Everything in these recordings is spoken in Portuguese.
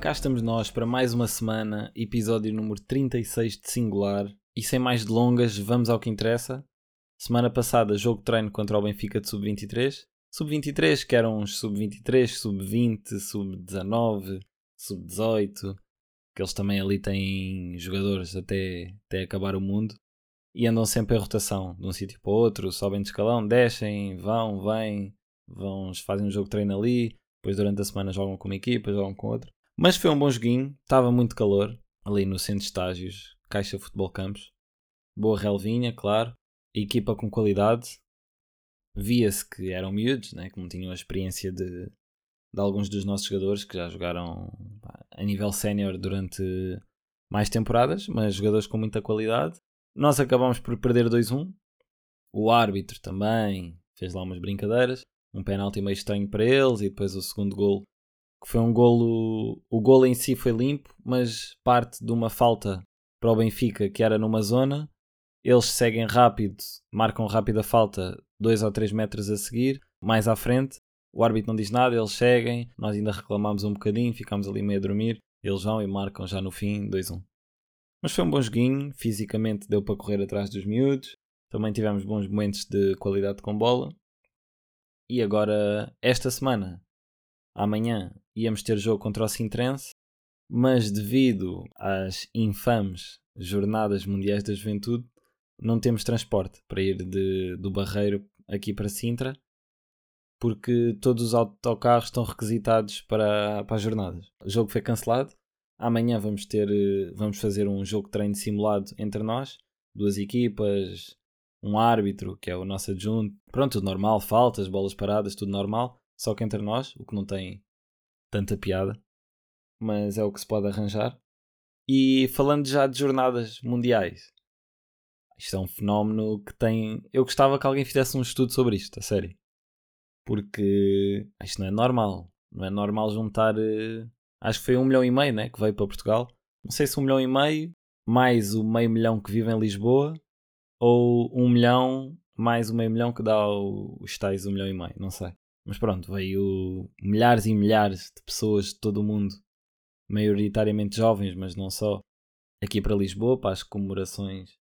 Cá estamos nós para mais uma semana, episódio número 36 de Singular. E sem mais delongas, vamos ao que interessa. Semana passada, jogo de treino contra o Benfica de Sub-23. Sub-23, que eram uns Sub-23, Sub-20, Sub-19, Sub-18. Que eles também ali têm jogadores até, até acabar o mundo. E andam sempre em rotação, de um sítio para o outro, sobem de escalão, descem, vão, vêm, vão, fazem um jogo de treino ali, depois durante a semana jogam com uma equipa, jogam com outra. Mas foi um bom joguinho, estava muito calor ali no centro de estágios, Caixa Futebol Campos. Boa relvinha, claro. Equipa com qualidade. Via-se que eram miúdos, né? que não tinham a experiência de, de alguns dos nossos jogadores que já jogaram a nível sénior durante mais temporadas, mas jogadores com muita qualidade. Nós acabamos por perder 2-1. O árbitro também fez lá umas brincadeiras. Um penalti meio estranho para eles e depois o segundo gol que foi um golo. O golo em si foi limpo, mas parte de uma falta para o Benfica que era numa zona. Eles seguem rápido, marcam rápido a falta, 2 ou 3 metros a seguir, mais à frente. O árbitro não diz nada, eles seguem. Nós ainda reclamamos um bocadinho, ficamos ali meio a dormir. Eles vão e marcam já no fim 2-1. Mas foi um bom joguinho, fisicamente deu para correr atrás dos miúdos. Também tivemos bons momentos de qualidade com bola. E agora, esta semana, amanhã, íamos ter jogo contra o Sintrense, mas devido às infames Jornadas Mundiais da Juventude, não temos transporte para ir de, do Barreiro aqui para Sintra, porque todos os autocarros estão requisitados para, para as jornadas. O jogo foi cancelado. Amanhã vamos ter, vamos fazer um jogo de treino simulado entre nós, duas equipas, um árbitro, que é o nosso adjunto. Pronto, tudo normal, faltas, bolas paradas, tudo normal, só que entre nós, o que não tem tanta piada, mas é o que se pode arranjar. E falando já de jornadas mundiais, isto é um fenómeno que tem. Eu gostava que alguém fizesse um estudo sobre isto, a sério. Porque isto não é normal. Não é normal juntar. Eh, acho que foi um milhão e meio né, que veio para Portugal. Não sei se um milhão e meio, mais o meio milhão que vive em Lisboa, ou um milhão mais o meio milhão que dá os tais um milhão e meio, não sei. Mas pronto, veio milhares e milhares de pessoas de todo o mundo, maioritariamente jovens, mas não só, aqui para Lisboa, para as comemorações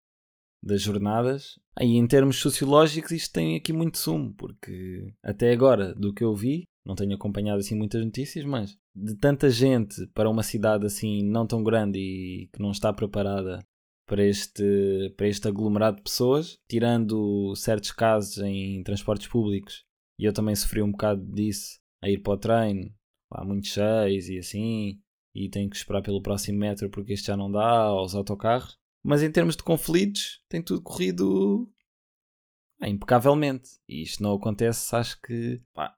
das jornadas. Aí, em termos sociológicos, isto tem aqui muito sumo, porque até agora, do que eu vi, não tenho acompanhado assim muitas notícias, mas de tanta gente para uma cidade assim não tão grande e que não está preparada para este, para este aglomerado de pessoas, tirando certos casos em transportes públicos e eu também sofri um bocado disso a ir para o treino, há muitos cheios e assim, e tenho que esperar pelo próximo metro porque este já não dá, aos autocarros. Mas em termos de conflitos, tem tudo corrido impecavelmente. E isto não acontece, acho que. Pá,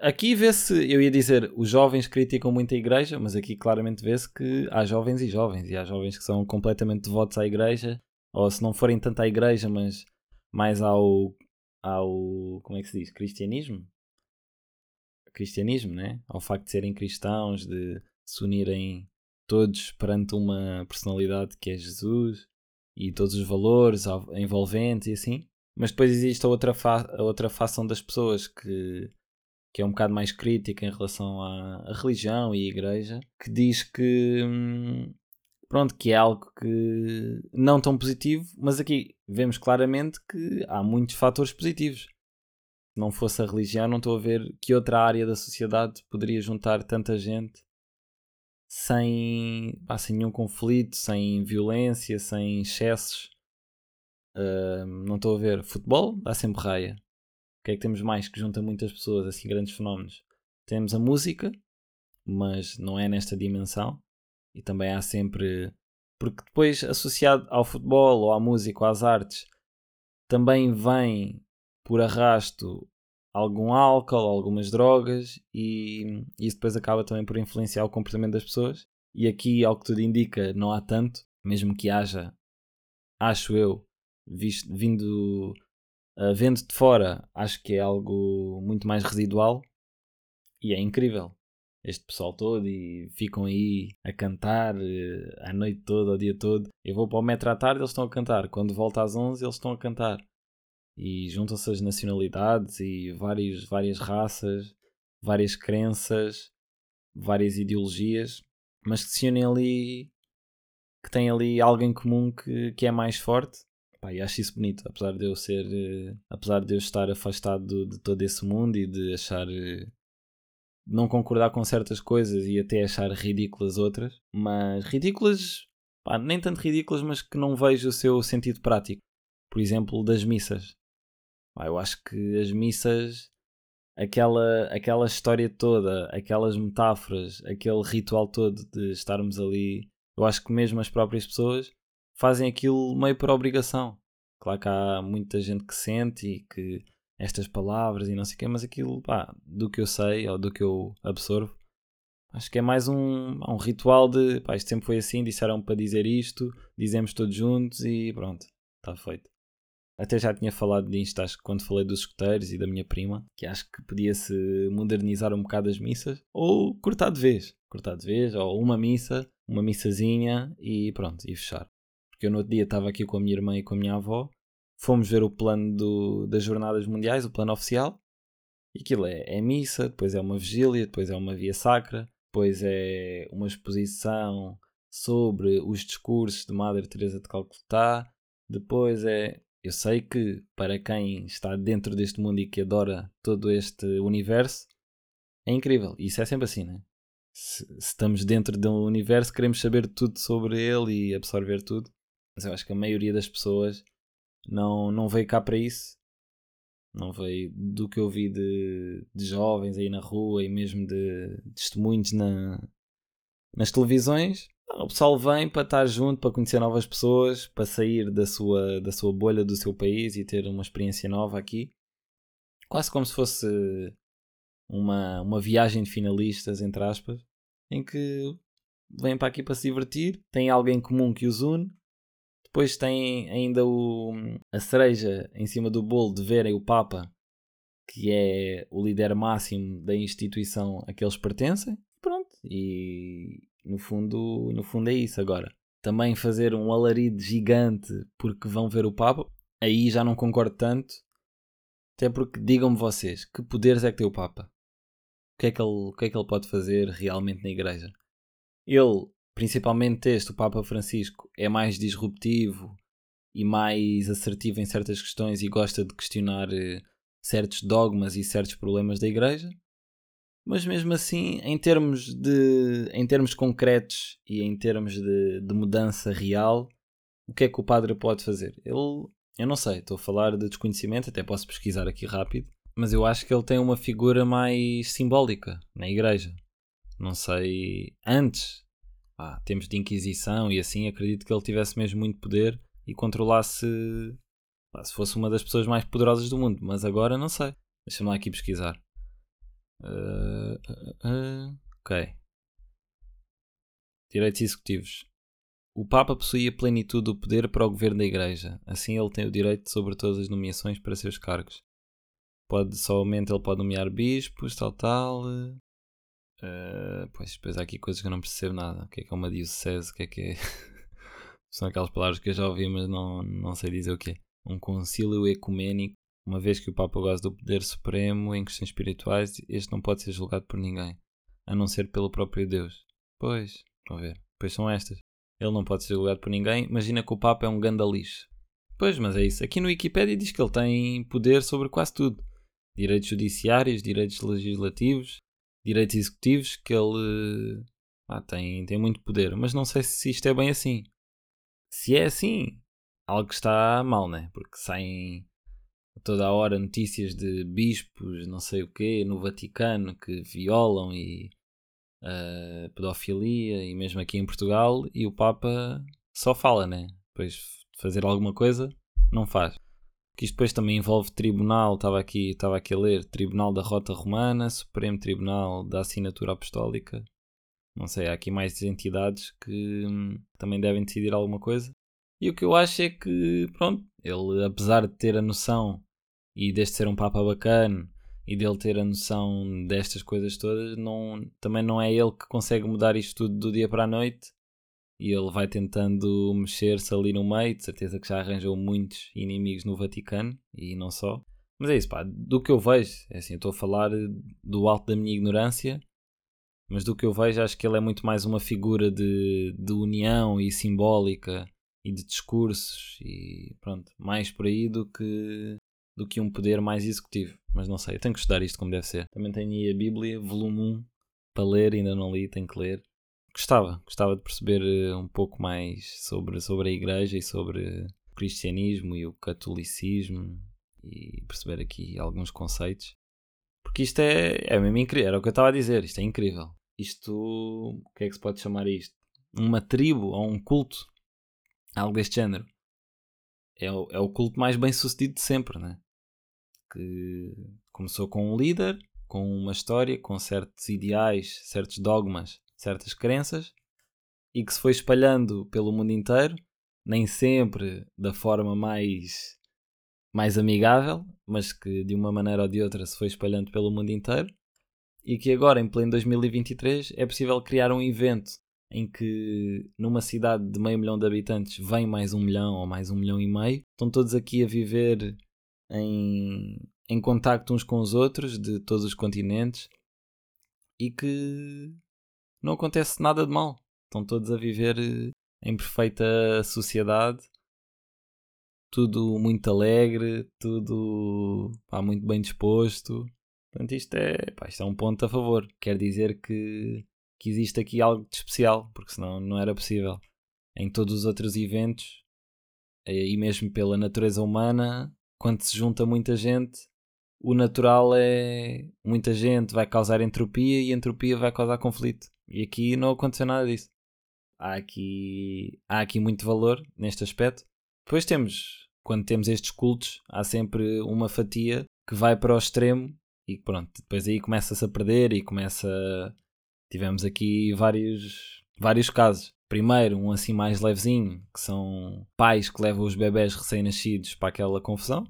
aqui vê-se, eu ia dizer, os jovens criticam muito a igreja, mas aqui claramente vê-se que há jovens e jovens, e há jovens que são completamente devotos à igreja, ou se não forem tanto à igreja, mas mais ao ao. Como é que se diz? Cristianismo? Cristianismo, né? Ao facto de serem cristãos, de se unirem todos perante uma personalidade que é Jesus e todos os valores envolventes e assim. Mas depois existe a outra, fa a outra facção das pessoas que, que é um bocado mais crítica em relação à, à religião e à igreja, que diz que hum, pronto, que é algo que não tão positivo, mas aqui vemos claramente que há muitos fatores positivos. Se não fosse a religião, não estou a ver que outra área da sociedade poderia juntar tanta gente sem, pá, sem nenhum conflito, sem violência, sem excessos. Uh, não estou a ver. Futebol dá sempre raia. O que é que temos mais que junta muitas pessoas, assim, grandes fenómenos? Temos a música, mas não é nesta dimensão e também há sempre. Porque depois, associado ao futebol, ou à música, ou às artes, também vem por arrasto algum álcool, algumas drogas, e isso depois acaba também por influenciar o comportamento das pessoas. E aqui, ao que tudo indica, não há tanto, mesmo que haja, acho eu, visto, vindo, uh, vendo de fora, acho que é algo muito mais residual e é incrível este pessoal todo e ficam aí a cantar uh, a noite toda, o dia todo. Eu vou para o metro à tarde, eles estão a cantar. Quando volto às 11, eles estão a cantar. E juntam-se as nacionalidades e vários, várias raças, várias crenças, várias ideologias. mas que se unem ali, que têm ali alguém comum que, que é mais forte. Pá, e acho isso bonito, apesar de eu ser, uh, apesar de eu estar afastado de, de todo esse mundo e de achar uh, não concordar com certas coisas e até achar ridículas outras, mas ridículas, pá, nem tanto ridículas, mas que não vejo o seu sentido prático. Por exemplo, das missas. Pá, eu acho que as missas, aquela, aquela história toda, aquelas metáforas, aquele ritual todo de estarmos ali, eu acho que mesmo as próprias pessoas fazem aquilo meio por obrigação. Claro que há muita gente que sente e que estas palavras e não sei o quê, mas aquilo, pá, do que eu sei ou do que eu absorvo, acho que é mais um, um ritual de, pá, isto sempre foi assim, disseram para dizer isto, dizemos todos juntos e pronto, está feito. Até já tinha falado disto, acho que quando falei dos escuteiros e da minha prima, que acho que podia-se modernizar um bocado as missas, ou cortar de vez, cortar de vez, ou uma missa, uma missazinha e pronto, e fechar. Porque eu no outro dia estava aqui com a minha irmã e com a minha avó fomos ver o plano do, das Jornadas Mundiais, o plano oficial, e aquilo é, é missa, depois é uma vigília, depois é uma via sacra, depois é uma exposição sobre os discursos de Madre Teresa de Calcutá, depois é eu sei que para quem está dentro deste mundo e que adora todo este universo é incrível. Isso é sempre assim, né? Se, se estamos dentro de um universo, queremos saber tudo sobre ele e absorver tudo. Mas eu acho que a maioria das pessoas não, não veio cá para isso. Não veio do que eu vi de, de jovens aí na rua e mesmo de, de testemunhos na, nas televisões. O pessoal vem para estar junto, para conhecer novas pessoas, para sair da sua, da sua bolha, do seu país e ter uma experiência nova aqui. Quase como se fosse uma, uma viagem de finalistas, entre aspas, em que vêm para aqui para se divertir, têm alguém comum que os une depois tem ainda o, a cereja em cima do bolo de verem o Papa, que é o líder máximo da instituição a que eles pertencem. Pronto, e no fundo, no fundo é isso agora. Também fazer um alarido gigante porque vão ver o Papa, aí já não concordo tanto. Até porque digam-me vocês, que poderes é que tem o Papa? O que é que ele, o que é que ele pode fazer realmente na igreja? Ele principalmente este, o Papa Francisco, é mais disruptivo e mais assertivo em certas questões e gosta de questionar eh, certos dogmas e certos problemas da Igreja. Mas mesmo assim, em termos, de, em termos concretos e em termos de, de mudança real, o que é que o padre pode fazer? Ele, eu não sei, estou a falar de desconhecimento, até posso pesquisar aqui rápido, mas eu acho que ele tem uma figura mais simbólica na igreja. Não sei, antes pá, tempos de Inquisição e assim, acredito que ele tivesse mesmo muito poder e controlasse pá, se fosse uma das pessoas mais poderosas do mundo. Mas agora não sei. Deixa-me lá aqui pesquisar. Uh, uh, uh, ok. Direitos executivos. O Papa possuía plenitude do poder para o governo da Igreja. Assim, ele tem o direito sobre todas as nomeações para seus cargos. Pode, somente ele pode nomear bispos, tal, tal. Uh, pois, depois há aqui coisas que eu não percebo nada. O que é que é uma diocese? O que é que é. São aquelas palavras que eu já ouvi, mas não, não sei dizer o que é. Um concílio ecuménico. Uma vez que o Papa goza do poder supremo em questões espirituais, este não pode ser julgado por ninguém, a não ser pelo próprio Deus. Pois, vamos ver. Pois são estas. Ele não pode ser julgado por ninguém. Imagina que o Papa é um gandalixo. Pois, mas é isso. Aqui no Wikipedia diz que ele tem poder sobre quase tudo: direitos judiciários, direitos legislativos, direitos executivos que ele ah, tem, tem muito poder. Mas não sei se isto é bem assim. Se é assim, algo está mal, né? Porque saem toda a hora notícias de bispos, não sei o quê, no Vaticano que violam e uh, pedofilia e mesmo aqui em Portugal e o Papa só fala, né? Depois de fazer alguma coisa, não faz que isto depois também envolve tribunal, estava aqui, estava aqui a ler, Tribunal da Rota Romana, Supremo Tribunal da Assinatura Apostólica. Não sei, há aqui mais entidades que hum, também devem decidir alguma coisa. E o que eu acho é que, pronto, ele, apesar de ter a noção e deste ser um Papa bacana e dele ter a noção destas coisas todas, não, também não é ele que consegue mudar isto tudo do dia para a noite e ele vai tentando mexer-se ali no meio, de certeza que já arranjou muitos inimigos no Vaticano e não só. Mas é isso, pá, do que eu vejo, é assim, estou a falar do alto da minha ignorância, mas do que eu vejo, acho que ele é muito mais uma figura de, de união e simbólica e de discursos e pronto, mais por aí do que, do que um poder mais executivo. Mas não sei, eu tenho que estudar isto como deve ser. Também tenho aí a Bíblia, volume 1, para ler, ainda não li, tenho que ler. Gostava, gostava de perceber eh, um pouco mais sobre, sobre a igreja e sobre o cristianismo e o catolicismo e perceber aqui alguns conceitos. Porque isto é, é mesmo incrível, era o que eu estava a dizer, isto é incrível. Isto, o que é que se pode chamar isto? Uma tribo ou um culto, algo deste género. É o, é o culto mais bem sucedido de sempre, né? Que começou com um líder, com uma história, com certos ideais, certos dogmas, certas crenças, e que se foi espalhando pelo mundo inteiro, nem sempre da forma mais mais amigável, mas que de uma maneira ou de outra se foi espalhando pelo mundo inteiro, e que agora, em pleno 2023, é possível criar um evento em que numa cidade de meio milhão de habitantes vem mais um milhão ou mais um milhão e meio, estão todos aqui a viver em, em contacto uns com os outros de todos os continentes e que não acontece nada de mal. Estão todos a viver em perfeita sociedade tudo muito alegre, tudo pá, muito bem disposto. Portanto, isto é, pá, isto é um ponto a favor. Quer dizer que, que existe aqui algo de especial, porque senão não era possível. Em todos os outros eventos, eh, e mesmo pela natureza humana, quando se junta muita gente, o natural é muita gente vai causar entropia e entropia vai causar conflito. E aqui não aconteceu nada disso. Há aqui, há aqui muito valor neste aspecto. Depois temos, quando temos estes cultos, há sempre uma fatia que vai para o extremo e pronto, depois aí começa-se a perder e começa. Tivemos aqui vários, vários casos. Primeiro, um assim mais levezinho, que são pais que levam os bebés recém-nascidos para aquela confusão.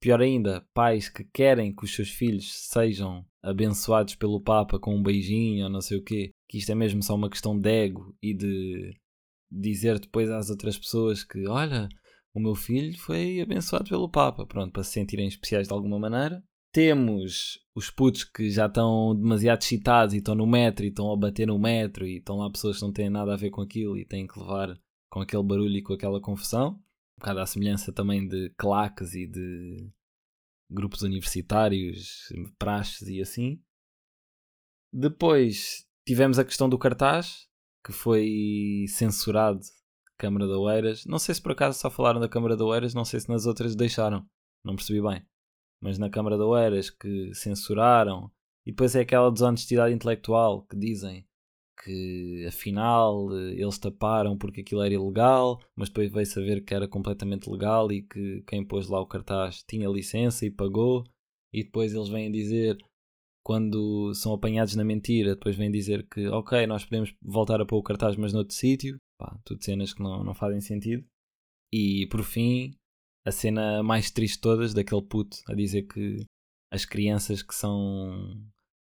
Pior ainda, pais que querem que os seus filhos sejam abençoados pelo Papa com um beijinho ou não sei o quê, que isto é mesmo só uma questão de ego e de dizer depois às outras pessoas que, olha, o meu filho foi abençoado pelo Papa, pronto, para se sentirem especiais de alguma maneira. Temos os putos que já estão demasiado excitados e estão no metro e estão a bater no metro e estão lá pessoas que não têm nada a ver com aquilo e têm que levar com aquele barulho e com aquela confusão. Um bocado à semelhança também de claques e de grupos universitários, praxes e assim. Depois tivemos a questão do cartaz, que foi censurado Câmara de Oeiras. Não sei se por acaso só falaram da Câmara de Oeiras, não sei se nas outras deixaram, não percebi bem. Mas na Câmara de Oeiras que censuraram, e depois é aquela desonestidade intelectual que dizem que afinal eles taparam porque aquilo era ilegal, mas depois veio saber que era completamente legal e que quem pôs lá o cartaz tinha licença e pagou, e depois eles vêm dizer quando são apanhados na mentira, depois vêm dizer que ok, nós podemos voltar a pôr o cartaz, mas noutro sítio. Pá, tudo cenas que não, não fazem sentido. E por fim, a cena mais triste de todas, daquele puto a dizer que as crianças que são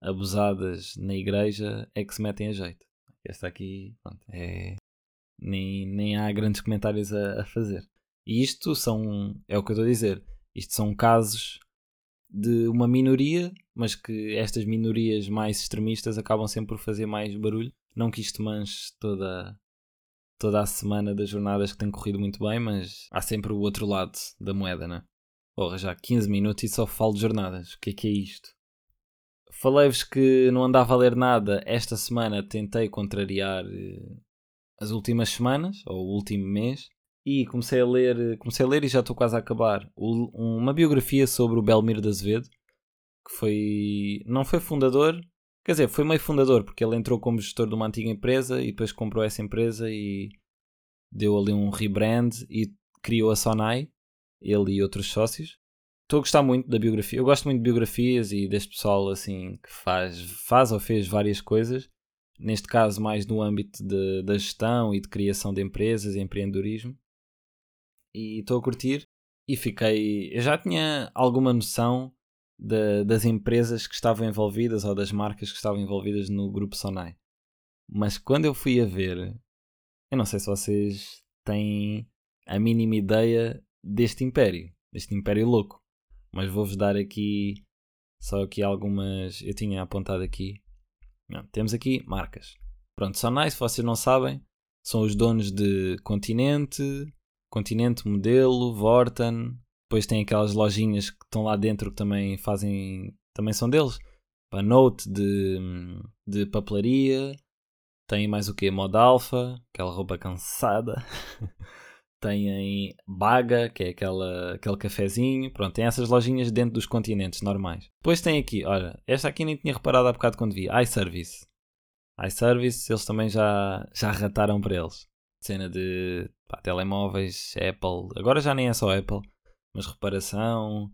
abusadas na igreja é que se metem a jeito. Esta aqui, pronto, é. Nem, nem há grandes comentários a, a fazer. E isto são. É o que eu estou a dizer. Isto são casos de uma minoria, mas que estas minorias mais extremistas acabam sempre por fazer mais barulho. Não que isto manche toda, toda a semana das jornadas que tem corrido muito bem, mas há sempre o outro lado da moeda, né? Porra, já 15 minutos e só falo de jornadas. O que é que é isto? Falei-vos que não andava a ler nada. Esta semana tentei contrariar eh, as últimas semanas, ou o último mês, e comecei a ler, comecei a ler e já estou quase a acabar uma biografia sobre o Belmiro de Azevedo, que foi não foi fundador, quer dizer, foi meio fundador, porque ele entrou como gestor de uma antiga empresa e depois comprou essa empresa e deu ali um rebrand e criou a Sonai, ele e outros sócios. Estou a gostar muito da biografia. Eu gosto muito de biografias e deste pessoal assim que faz, faz ou fez várias coisas. Neste caso, mais no âmbito da gestão e de criação de empresas e empreendedorismo e estou a curtir. E fiquei. Eu já tinha alguma noção de, das empresas que estavam envolvidas ou das marcas que estavam envolvidas no grupo Sonai. Mas quando eu fui a ver, eu não sei se vocês têm a mínima ideia deste império, deste império louco. Mas vou-vos dar aqui só aqui algumas. Eu tinha apontado aqui Não, temos aqui marcas. Pronto, Sonai, se vocês não sabem, são os donos de Continente, Continente Modelo, Vorten. Depois tem aquelas lojinhas que estão lá dentro que também fazem. também são deles. Para Note de, de papelaria. Tem mais o que? Moda Alpha, aquela roupa cansada. Têm Baga, que é aquela, aquele cafezinho. Pronto, tem essas lojinhas dentro dos continentes normais. Depois tem aqui, olha, esta aqui nem tinha reparado há bocado quando vi, iService. iService, eles também já, já rataram para eles. Cena de pá, telemóveis, Apple. Agora já nem é só Apple, mas reparação,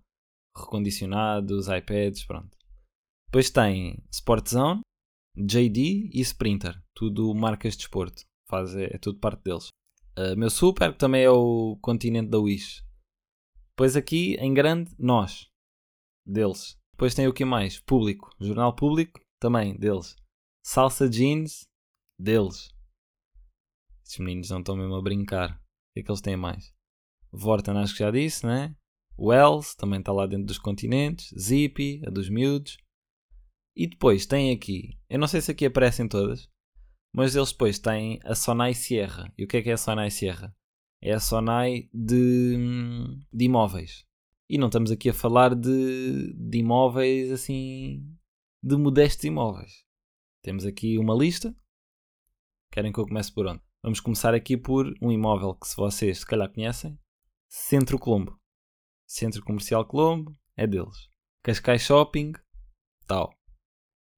recondicionados, iPads, pronto. Depois tem Sportzone, JD e Sprinter. Tudo marcas de desporto. Faz, é, é tudo parte deles. Uh, meu super também é o continente da Wish. Depois aqui, em grande, nós. Deles. Depois tem o que mais? Público. Jornal Público, também, deles. Salsa Jeans, deles. Estes meninos não estão mesmo a brincar. O que é que eles têm mais? Vorten, acho que já disse, né? Wells, também está lá dentro dos continentes. Zippy, a dos miúdos. E depois tem aqui, eu não sei se aqui aparecem todas, mas eles depois têm a Sonai Sierra. E o que é que é a Sonai Sierra? É a Sonai de, de imóveis. E não estamos aqui a falar de, de imóveis assim. de modestos imóveis. Temos aqui uma lista. Querem que eu comece por onde? Vamos começar aqui por um imóvel que, se vocês se calhar conhecem, Centro Colombo. Centro Comercial Colombo é deles. Cascais Shopping, tal.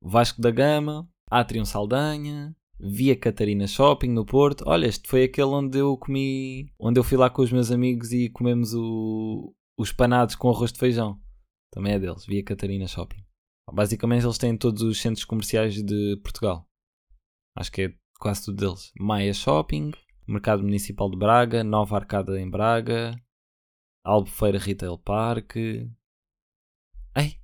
Vasco da Gama, Atrium Saldanha, Via Catarina Shopping no Porto. Olha, este foi aquele onde eu comi, onde eu fui lá com os meus amigos e comemos o, os panados com arroz de feijão. Também é deles, Via Catarina Shopping. Basicamente eles têm todos os centros comerciais de Portugal. Acho que é quase tudo deles. Maia Shopping, Mercado Municipal de Braga, Nova Arcada em Braga, Albufeira Retail Park. Ei,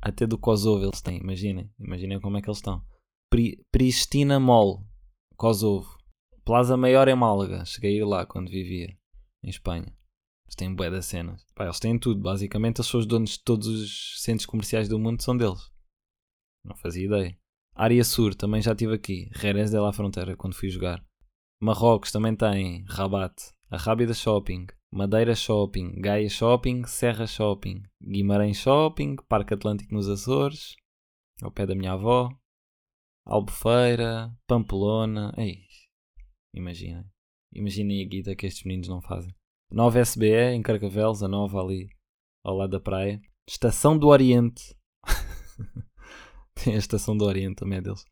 até do Kosovo eles têm, imaginem. Imaginem como é que eles estão. Pri Pristina Mall, Kosovo. Plaza Maior em Málaga. Cheguei a ir lá quando vivia em Espanha. Eles têm bué das cenas. Pá, eles têm tudo. Basicamente, eles são os donos de todos os centros comerciais do mundo, são deles. Não fazia ideia. Área Sur, também já estive aqui. Jerez de la Frontera, quando fui jogar. Marrocos também tem. Rabat. A Rábida Shopping. Madeira Shopping. Gaia Shopping. Serra Shopping. Guimarães Shopping. Parque Atlântico nos Açores. Ao pé da minha avó. Albufeira, Pamplona. Ei, imaginem. Imaginem a guita que estes meninos não fazem. Nova SBE em Carcavelos, a nova ali ao lado da praia. Estação do Oriente. Tem a Estação do Oriente também é deles.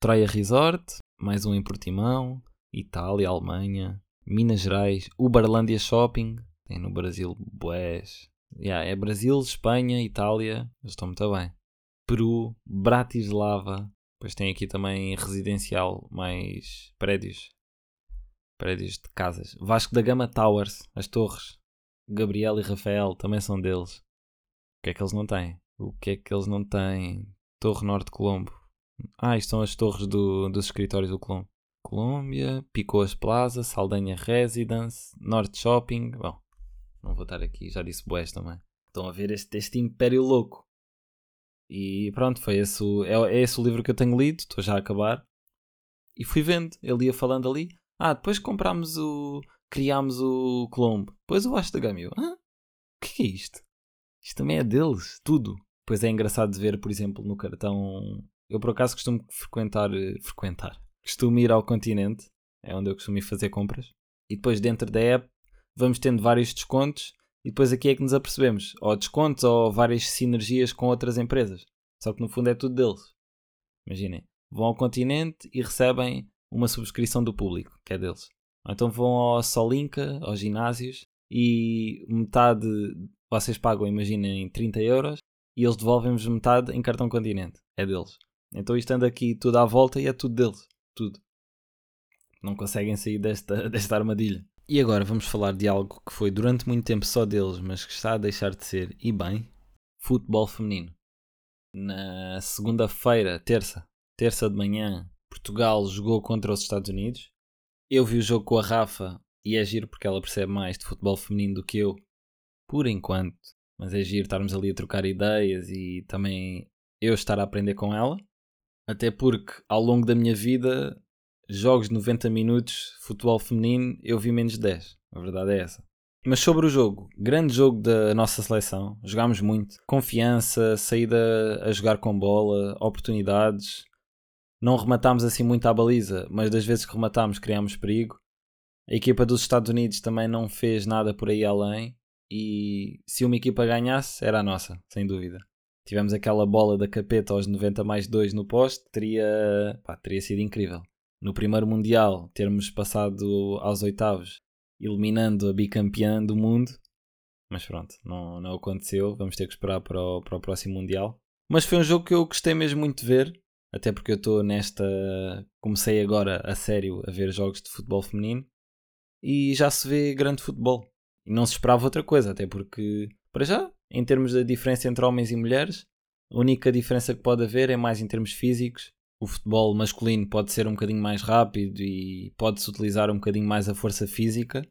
Troia Resort, mais um em Portimão. Itália, Alemanha, Minas Gerais, Uberlândia Shopping. Tem no Brasil, Boés. Yeah, é Brasil, Espanha, Itália. Eles estão muito bem. Peru, Bratislava, depois tem aqui também residencial, mais prédios. Prédios de casas. Vasco da Gama Towers, as torres. Gabriel e Rafael também são deles. O que é que eles não têm? O que é que eles não têm? Torre Norte Colombo. Ah, isto são as torres do, dos escritórios do Colombo. Colômbia, Picoas Plaza, Saldanha Residence, Norte Shopping. Bom, não vou estar aqui, já disse boés também. Estão a ver este, este império louco. E pronto, foi esse o, é, é esse o livro que eu tenho lido, estou já a acabar. E fui vendo, ele ia falando ali. Ah, depois comprámos o. criámos o Colombo. Depois o Vasco ah, o que é isto? Isto também é deles, tudo. Depois é engraçado de ver, por exemplo, no cartão. Eu por acaso costumo frequentar. frequentar. Costumo ir ao continente, é onde eu costumo ir fazer compras. E depois dentro da app vamos tendo vários descontos e depois aqui é que nos apercebemos, ou descontos ou várias sinergias com outras empresas. Só que no fundo é tudo deles. Imaginem, vão ao continente e recebem uma subscrição do público, que é deles. Ou então vão ao Solinka, aos ginásios, e metade vocês pagam, imaginem, 30 euros, e eles devolvem-vos metade em cartão continente. É deles. Então isto anda aqui tudo à volta e é tudo deles. Tudo. Não conseguem sair desta, desta armadilha. E agora vamos falar de algo que foi durante muito tempo só deles, mas que está a deixar de ser, e bem, futebol feminino. Na segunda-feira, terça, terça de manhã, Portugal jogou contra os Estados Unidos. Eu vi o jogo com a Rafa e é giro porque ela percebe mais de futebol feminino do que eu, por enquanto. Mas é giro estarmos ali a trocar ideias e também eu estar a aprender com ela. Até porque ao longo da minha vida, jogos de 90 minutos, futebol feminino, eu vi menos de 10. A verdade é essa. Mas sobre o jogo, grande jogo da nossa seleção, jogámos muito, confiança, saída a jogar com bola, oportunidades. Não rematámos assim muito à baliza, mas das vezes que rematámos criámos perigo. A equipa dos Estados Unidos também não fez nada por aí além e se uma equipa ganhasse era a nossa, sem dúvida. Tivemos aquela bola da capeta aos 90 mais 2 no poste, teria, pá, teria sido incrível. No primeiro Mundial, termos passado aos oitavos eliminando a bicampeã do mundo. Mas pronto, não, não aconteceu. Vamos ter que esperar para o, para o próximo Mundial. Mas foi um jogo que eu gostei mesmo muito de ver. Até porque eu estou nesta. Comecei agora a sério a ver jogos de futebol feminino. E já se vê grande futebol. E não se esperava outra coisa. Até porque, para já, em termos da diferença entre homens e mulheres, a única diferença que pode haver é mais em termos físicos o futebol masculino pode ser um bocadinho mais rápido e pode-se utilizar um bocadinho mais a força física,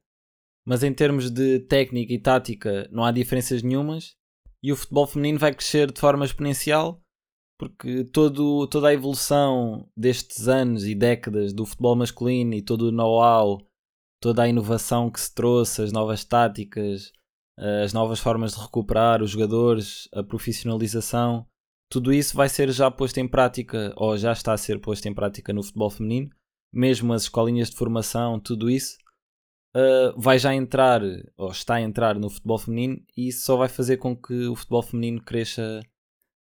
mas em termos de técnica e tática não há diferenças nenhumas e o futebol feminino vai crescer de forma exponencial porque todo, toda a evolução destes anos e décadas do futebol masculino e todo o know-how, toda a inovação que se trouxe, as novas táticas, as novas formas de recuperar os jogadores, a profissionalização, tudo isso vai ser já posto em prática, ou já está a ser posto em prática no futebol feminino, mesmo as escolinhas de formação, tudo isso uh, vai já entrar, ou está a entrar no futebol feminino, e isso só vai fazer com que o futebol feminino cresça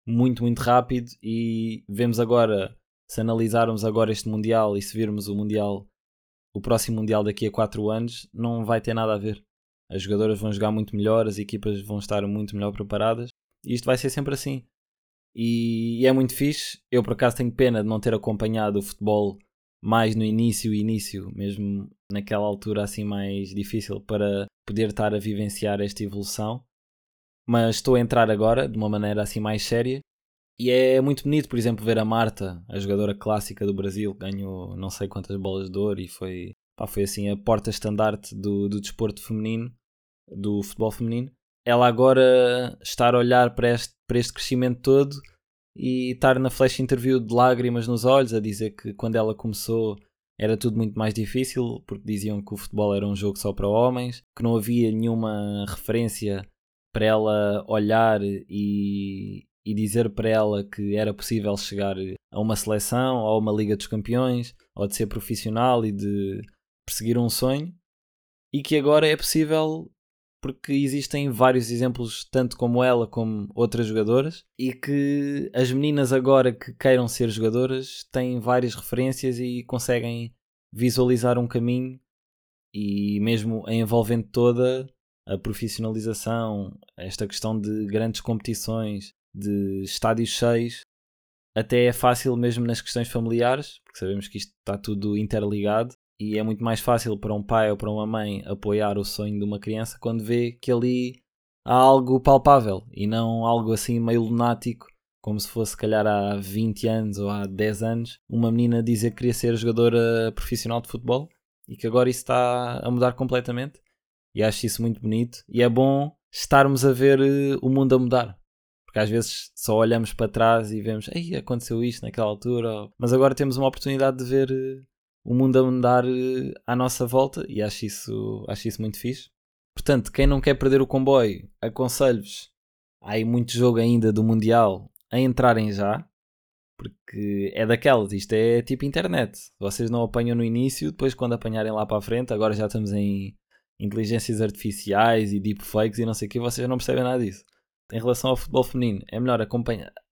muito, muito rápido. E vemos agora, se analisarmos agora este Mundial e se virmos o Mundial, o próximo Mundial daqui a 4 anos, não vai ter nada a ver. As jogadoras vão jogar muito melhor, as equipas vão estar muito melhor preparadas, e isto vai ser sempre assim e, e é muito fixe. Eu, por acaso, tenho pena de não ter acompanhado o futebol mais no início, início, mesmo naquela altura assim mais difícil para poder estar a vivenciar esta evolução. Mas estou a entrar agora de uma maneira assim mais séria e é muito bonito, por exemplo, ver a Marta, a jogadora clássica do Brasil, ganhou não sei quantas bolas de ouro e foi, pá, foi assim a porta-estandarte do, do desporto feminino, do futebol feminino. Ela agora estar a olhar para este, para este crescimento todo e estar na flash interview de lágrimas nos olhos a dizer que quando ela começou era tudo muito mais difícil porque diziam que o futebol era um jogo só para homens, que não havia nenhuma referência para ela olhar e, e dizer para ela que era possível chegar a uma seleção ou a uma Liga dos Campeões ou de ser profissional e de perseguir um sonho e que agora é possível porque existem vários exemplos, tanto como ela como outras jogadoras, e que as meninas agora que queiram ser jogadoras têm várias referências e conseguem visualizar um caminho e mesmo envolvendo toda a profissionalização, esta questão de grandes competições, de estádios cheios, até é fácil mesmo nas questões familiares, porque sabemos que isto está tudo interligado, e é muito mais fácil para um pai ou para uma mãe apoiar o sonho de uma criança quando vê que ali há algo palpável e não algo assim meio lunático, como se fosse, se calhar, há 20 anos ou há 10 anos, uma menina dizer que queria ser jogadora profissional de futebol e que agora isso está a mudar completamente. E acho isso muito bonito e é bom estarmos a ver eh, o mundo a mudar. Porque às vezes só olhamos para trás e vemos, ei, aconteceu isto naquela altura, mas agora temos uma oportunidade de ver eh, o mundo a mudar eh, à nossa volta e acho isso, acho isso muito fixe. Portanto, quem não quer perder o comboio, aconselho-vos, há aí muito jogo ainda do Mundial, a entrarem já, porque é daquelas, isto é tipo internet. Vocês não apanham no início, depois quando apanharem lá para a frente, agora já estamos em inteligências artificiais e deepfakes e não sei o que, vocês não percebem nada disso. Em relação ao futebol feminino, é melhor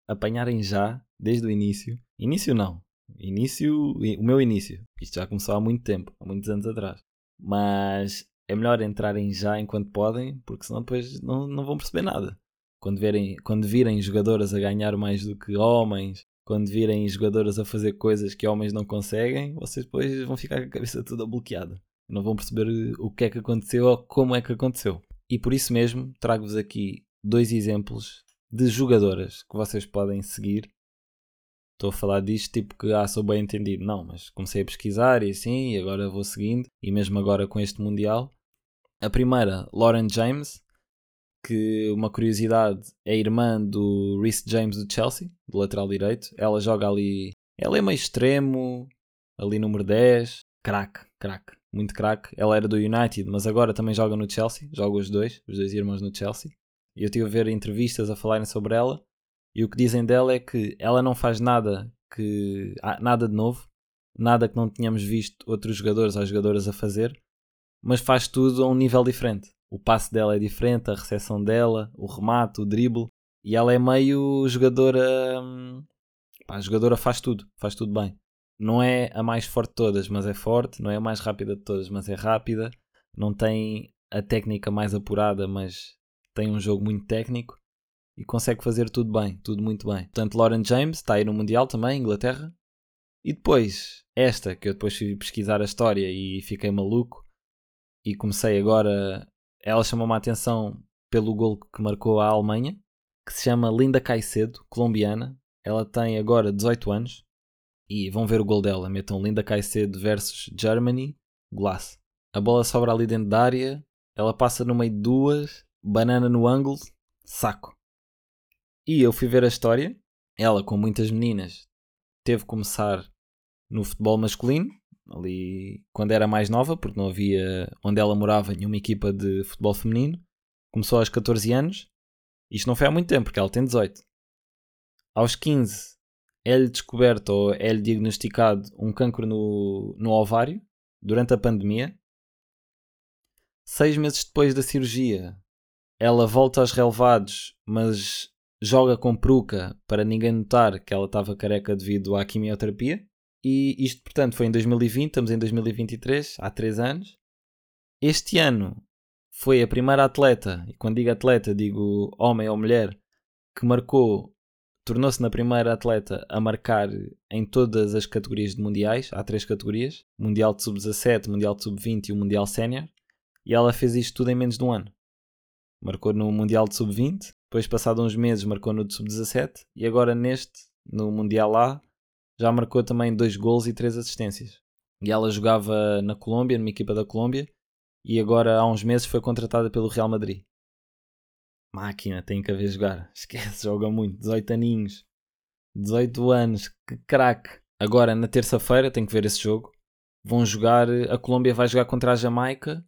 apanharem já, desde o início. Início não, Início, o meu início. Isto já começou há muito tempo, há muitos anos atrás. Mas é melhor entrarem já enquanto podem, porque senão depois não, não vão perceber nada. Quando, verem, quando virem jogadoras a ganhar mais do que homens, quando virem jogadoras a fazer coisas que homens não conseguem, vocês depois vão ficar com a cabeça toda bloqueada. Não vão perceber o que é que aconteceu ou como é que aconteceu. E por isso mesmo trago-vos aqui dois exemplos de jogadoras que vocês podem seguir estou a falar disto tipo que ah, sou bem entendido. Não, mas comecei a pesquisar e assim, e agora vou seguindo, e mesmo agora com este Mundial. A primeira, Lauren James, que uma curiosidade é irmã do Rhys James do Chelsea, do lateral direito. Ela joga ali Ela é meio extremo, ali número 10, craque, craque, muito craque. Ela era do United, mas agora também joga no Chelsea, joga os dois, os dois irmãos no Chelsea. Eu estive a ver entrevistas a falarem sobre ela, e o que dizem dela é que ela não faz nada que ah, nada de novo, nada que não tenhamos visto outros jogadores ou jogadoras a fazer, mas faz tudo a um nível diferente. O passe dela é diferente, a recepção dela, o remate, o drible, e ela é meio jogadora. Hum, a jogadora faz tudo, faz tudo bem. Não é a mais forte de todas, mas é forte. Não é a mais rápida de todas, mas é rápida. Não tem a técnica mais apurada, mas tem um jogo muito técnico e consegue fazer tudo bem, tudo muito bem. Portanto, Lauren James está aí no Mundial também, Inglaterra. E depois, esta, que eu depois fui pesquisar a história e fiquei maluco. E comecei agora. Ela chamou-me a atenção pelo gol que marcou a Alemanha, que se chama Linda Caicedo, colombiana. Ela tem agora 18 anos. E vão ver o gol dela. Metam Linda Caicedo versus Germany, Glass. A bola sobra ali dentro da área. Ela passa no meio de duas. Banana no ângulo. Saco. E eu fui ver a história. Ela, com muitas meninas, teve que começar no futebol masculino, ali quando era mais nova, porque não havia onde ela morava nenhuma equipa de futebol feminino. Começou aos 14 anos. Isto não foi há muito tempo, porque ela tem 18. Aos 15 é-lhe descoberto ou é-lhe diagnosticado um cancro no, no ovário durante a pandemia. Seis meses depois da cirurgia, ela volta aos relevados, mas joga com peruca para ninguém notar que ela estava careca devido à quimioterapia. E isto, portanto, foi em 2020, estamos em 2023, há 3 anos. Este ano foi a primeira atleta, e quando digo atleta, digo homem ou mulher, que marcou, tornou-se na primeira atleta a marcar em todas as categorias de mundiais. Há três categorias: Mundial de Sub-17, Mundial de Sub-20 e o Mundial Sénior. E ela fez isto tudo em menos de um ano. Marcou no Mundial de Sub-20, depois, passado uns meses, marcou no Sub-17 e agora neste, no Mundial A, já marcou também dois gols e três assistências. E ela jogava na Colômbia, numa equipa da Colômbia, e agora há uns meses foi contratada pelo Real Madrid. Máquina, tem que haver jogar. Esquece, joga muito. 18 aninhos. 18 anos, que craque. Agora, na terça-feira, tenho que ver esse jogo. Vão jogar. A Colômbia vai jogar contra a Jamaica,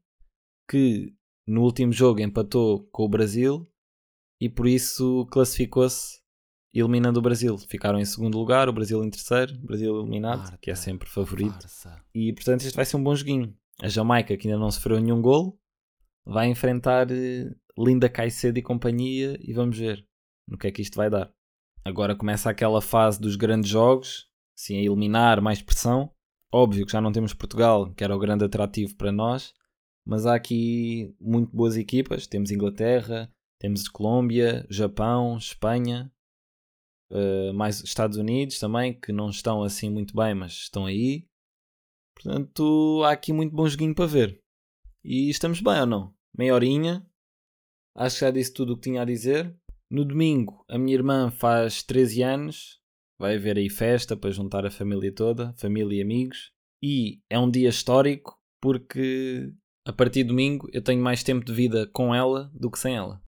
que no último jogo empatou com o Brasil e por isso classificou-se eliminando o Brasil. Ficaram em segundo lugar, o Brasil em terceiro, o Brasil eliminado, Marta, que é sempre favorito. Farsa. E portanto este vai ser um bom joguinho. A Jamaica, que ainda não sofreu nenhum gol, vai enfrentar eh, Linda Caicedo e companhia e vamos ver no que é que isto vai dar. Agora começa aquela fase dos grandes jogos, assim a eliminar, mais pressão. Óbvio que já não temos Portugal, que era o grande atrativo para nós, mas há aqui muito boas equipas. Temos Inglaterra, temos Colômbia, Japão, Espanha, uh, mais Estados Unidos também, que não estão assim muito bem, mas estão aí. Portanto, há aqui muito bom joguinho para ver. E estamos bem ou não? Meia horinha. Acho que já disse tudo o que tinha a dizer. No domingo, a minha irmã faz 13 anos. Vai haver aí festa para juntar a família toda, família e amigos. E é um dia histórico porque a partir de domingo eu tenho mais tempo de vida com ela do que sem ela.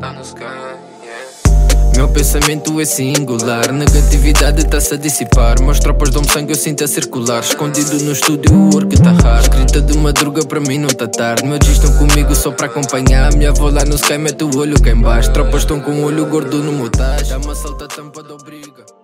Tá tá. Meu pensamento é singular, negatividade está-se a dissipar. Meus tropas dão sangue, eu sinto a circular. Escondido no estúdio, o work tá raro. Escrita de madruga, para mim não tá tarde. Meus dias estão comigo só para acompanhar. Minha avó lá no sky mete o olho cá embaixo. Tropas estão com o olho gordo no motage. Dá uma salta tampa